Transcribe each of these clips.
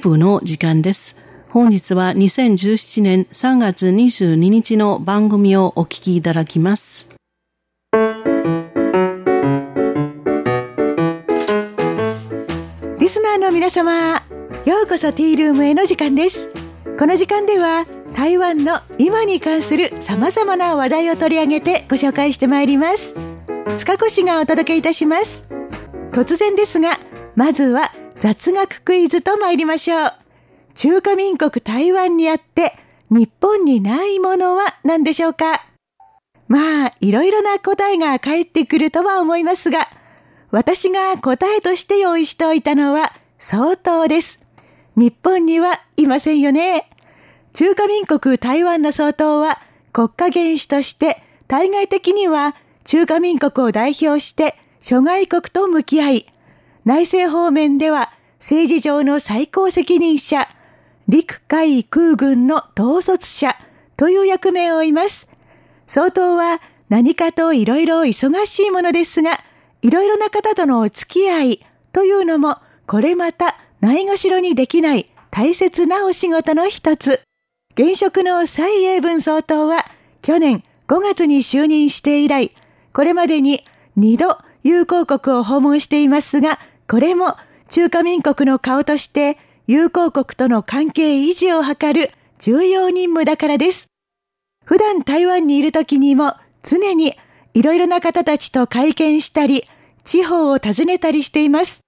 部の時間です。本日は2017年3月22日の番組をお聞きいただきます。リスナーの皆様、ようこそティールームへの時間です。この時間では台湾の今に関する様々な話題を取り上げてご紹介してまいります。塚越がお届けいたします。突然ですが、まずは雑学クイズと参りましょう。中華民国台湾にあって日本にないものは何でしょうか？まあ、いろいろな答えが返ってくるとは思いますが、私が答えとして用意しておいたのは相当です。日本にはいませんよね。中華民国台湾の総統は国家元首として対外的には中華民国を代表して諸外国と向き合い、内政方面では政治上の最高責任者、陸海空軍の統率者という役目を負います。総統は何かといろいろ忙しいものですが、いろいろな方とのお付き合いというのも、これまたないがしろにできない大切なお仕事の一つ。現職の蔡英文総統は去年5月に就任して以来、これまでに2度友好国を訪問していますが、これも中華民国の顔として友好国との関係維持を図る重要任務だからです。普段台湾にいる時にも常にいろいろな方たちと会見したり、地方を訪ねたりしています。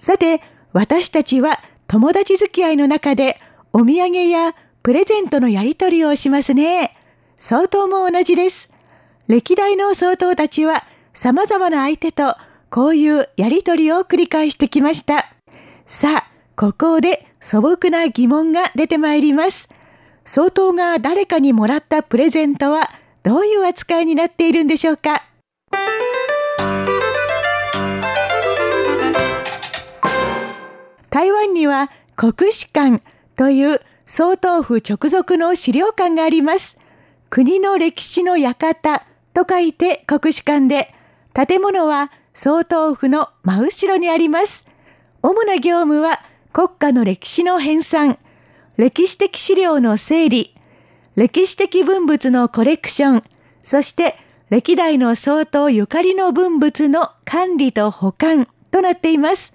さて、私たちは友達付き合いの中でお土産やプレゼントのやり取りをしますね。総統も同じです。歴代の総統たちは様々な相手とこういうやりとりを繰り返してきました。さあ、ここで素朴な疑問が出てまいります。総統が誰かにもらったプレゼントはどういう扱いになっているんでしょうか？台湾には国史館という総統府直属の資料館があります。国の歴史の館と書いて国史館で、建物は総統府の真後ろにあります。主な業務は国家の歴史の編纂、歴史的資料の整理、歴史的文物のコレクション、そして歴代の総統ゆかりの文物の管理と保管。となっています。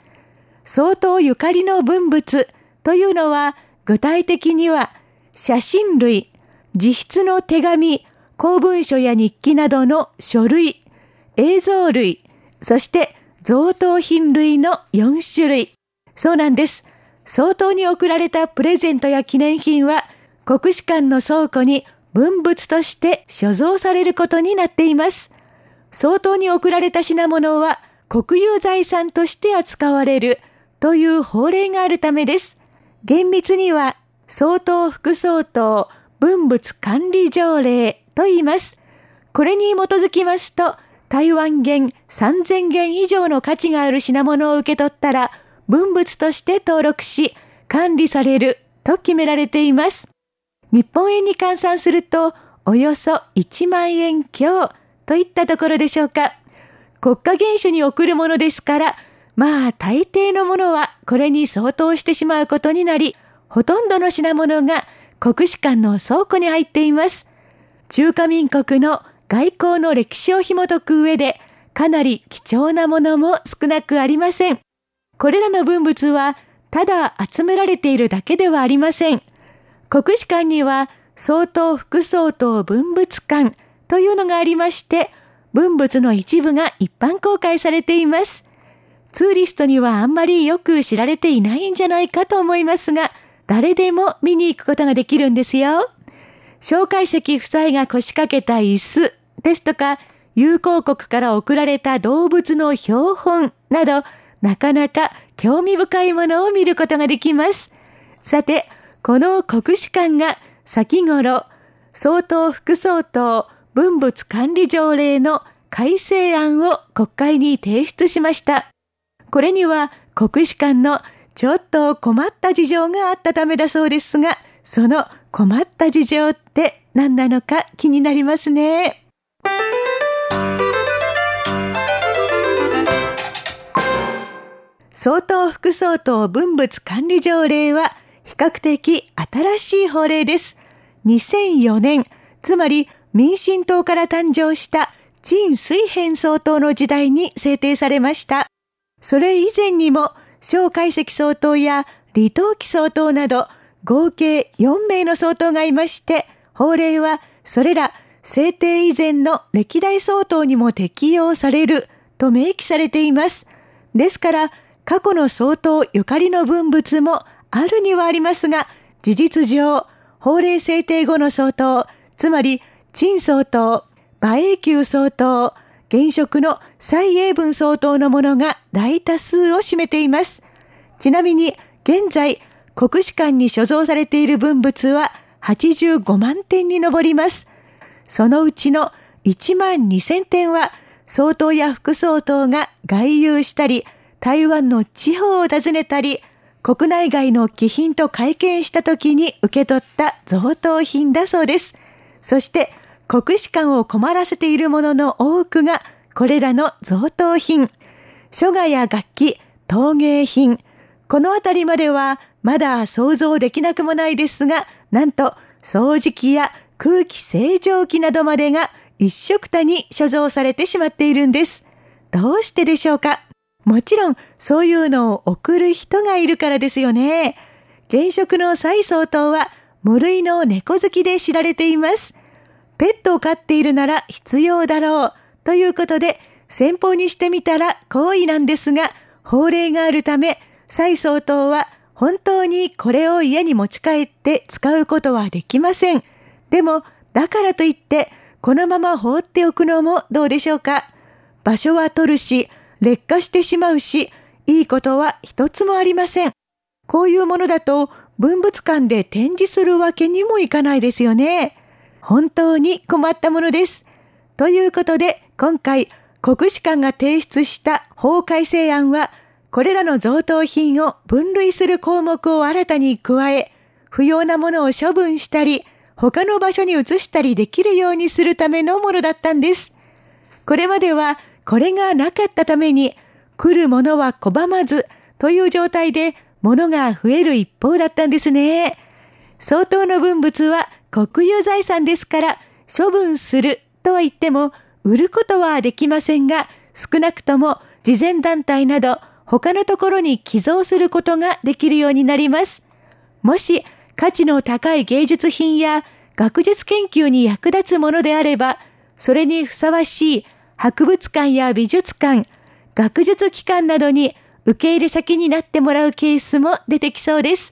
総統ゆかりの文物というのは具体的には写真類、自筆の手紙、公文書や日記などの書類、映像類、そして贈答品類の4種類。そうなんです。総統に贈られたプレゼントや記念品は国士館の倉庫に文物として所蔵されることになっています。総統に贈られた品物は国有財産として扱われるという法令があるためです。厳密には総統副総統文物管理条例と言います。これに基づきますと、台湾元3000元以上の価値がある品物を受け取ったら、文物として登録し、管理されると決められています。日本円に換算すると、およそ1万円強といったところでしょうか。国家元首に送るものですから、まあ大抵のものはこれに相当してしまうことになり、ほとんどの品物が国史館の倉庫に入っています。中華民国の外交の歴史を紐解く上で、かなり貴重なものも少なくありません。これらの文物は、ただ集められているだけではありません。国史館には、総統副総統文物館というのがありまして、文物の一部が一般公開されています。ツーリストにはあんまりよく知られていないんじゃないかと思いますが、誰でも見に行くことができるんですよ。蒋介石夫妻が腰掛けた椅子、ですとか、友好国から送られた動物の標本など、なかなか興味深いものを見ることができます。さて、この国史館が先頃、総統副総統文物管理条例の改正案を国会に提出しました。これには国史館のちょっと困った事情があったためだそうですが、その困った事情って何なのか気になりますね。総統副総統分物管理条例は比較的新しい法令です。2004年、つまり民進党から誕生した陳水扁総統の時代に制定されました。それ以前にも、小海石総統や李登輝総統など合計4名の総統がいまして、法令はそれら制定以前の歴代総統にも適用されると明記されています。ですから、過去の総統ゆかりの文物もあるにはありますが、事実上、法令制定後の総統、つまり、陳総統、馬英九総統、現職の蔡英文総統のものが大多数を占めています。ちなみに、現在、国史館に所蔵されている文物は85万点に上ります。そのうちの1万2000点は、総統や副総統が外遊したり、台湾の地方を訪ねたり、国内外の貴賓と会見した時に受け取った贈答品だそうです。そして、国史館を困らせているものの多くが、これらの贈答品。書画や楽器、陶芸品。このあたりまでは、まだ想像できなくもないですが、なんと、掃除機や空気清浄機などまでが一色たに所蔵されてしまっているんです。どうしてでしょうか？もちろん、そういうのを送る人がいるからですよね。現職の蔡総統は、無類の猫好きで知られています。ペットを飼っているなら必要だろう。ということで、先方にしてみたら行為なんですが、法令があるため、蔡総統は本当にこれを家に持ち帰って使うことはできません。でも、だからといって、このまま放っておくのもどうでしょうか。場所は取るし、劣化してしまうし、いいことは一つもありません。こういうものだと、文物館で展示するわけにもいかないですよね。本当に困ったものです。ということで、今回、国史館が提出した法改正案は、これらの贈答品を分類する項目を新たに加え、不要なものを処分したり、他の場所に移したりできるようにするためのものだったんです。これまではこれがなかったために来るものは拒まずという状態で物が増える一方だったんですね。相当の文物は国有財産ですから処分するとは言っても売ることはできませんが少なくとも慈善団体など他のところに寄贈することができるようになります。もし価値の高い芸術品や学術研究に役立つものであれば、それにふさわしい博物館や美術館、学術機関などに受け入れ先になってもらうケースも出てきそうです。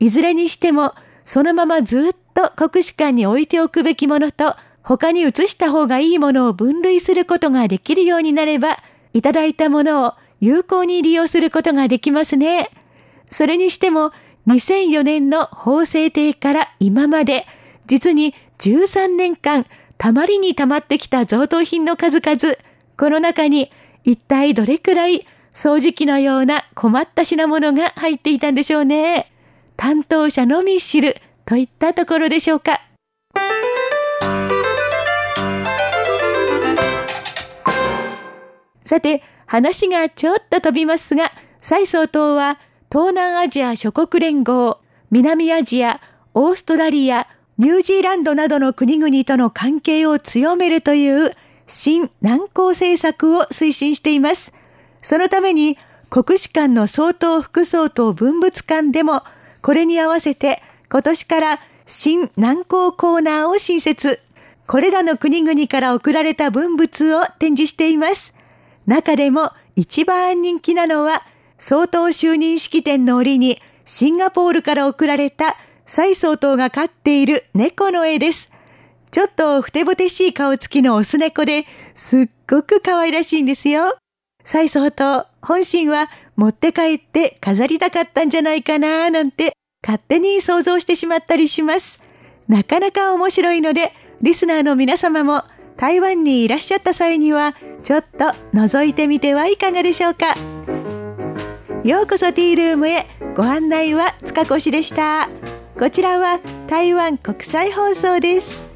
いずれにしても、そのままずっと国史館に置いておくべきものと、他に移した方がいいものを分類することができるようになれば、いただいたものを有効に利用することができますね。それにしても、2004年の法制定から今まで、実に13年間、たまりにたまってきた贈答品の数々、この中に一体どれくらい掃除機のような困った品物が入っていたんでしょうね。担当者のみ知るといったところでしょうか。さて、話がちょっと飛びますが、蔡総統は東南アジア諸国連合、南アジア、オーストラリア、ニュージーランドなどの国々との関係を強めるという新南高政策を推進しています。そのために国史館の総統副総統文物館でもこれに合わせて今年から新南高コーナーを新設。これらの国々から送られた文物を展示しています。中でも一番人気なのは総統就任式典の折にシンガポールから送られた蔡総統が飼っている猫の絵です。ちょっとふてぼてしい顔つきのオス猫ですっごく可愛らしいんですよ。蔡総統、本心は持って帰って飾りたかったんじゃないかななんて勝手に想像してしまったりします。なかなか面白いので、リスナーの皆様も台湾にいらっしゃった際には、ちょっと覗いてみてはいかがでしょうか。ようこそティールームへご案内は塚越でしたこちらは台湾国際放送です。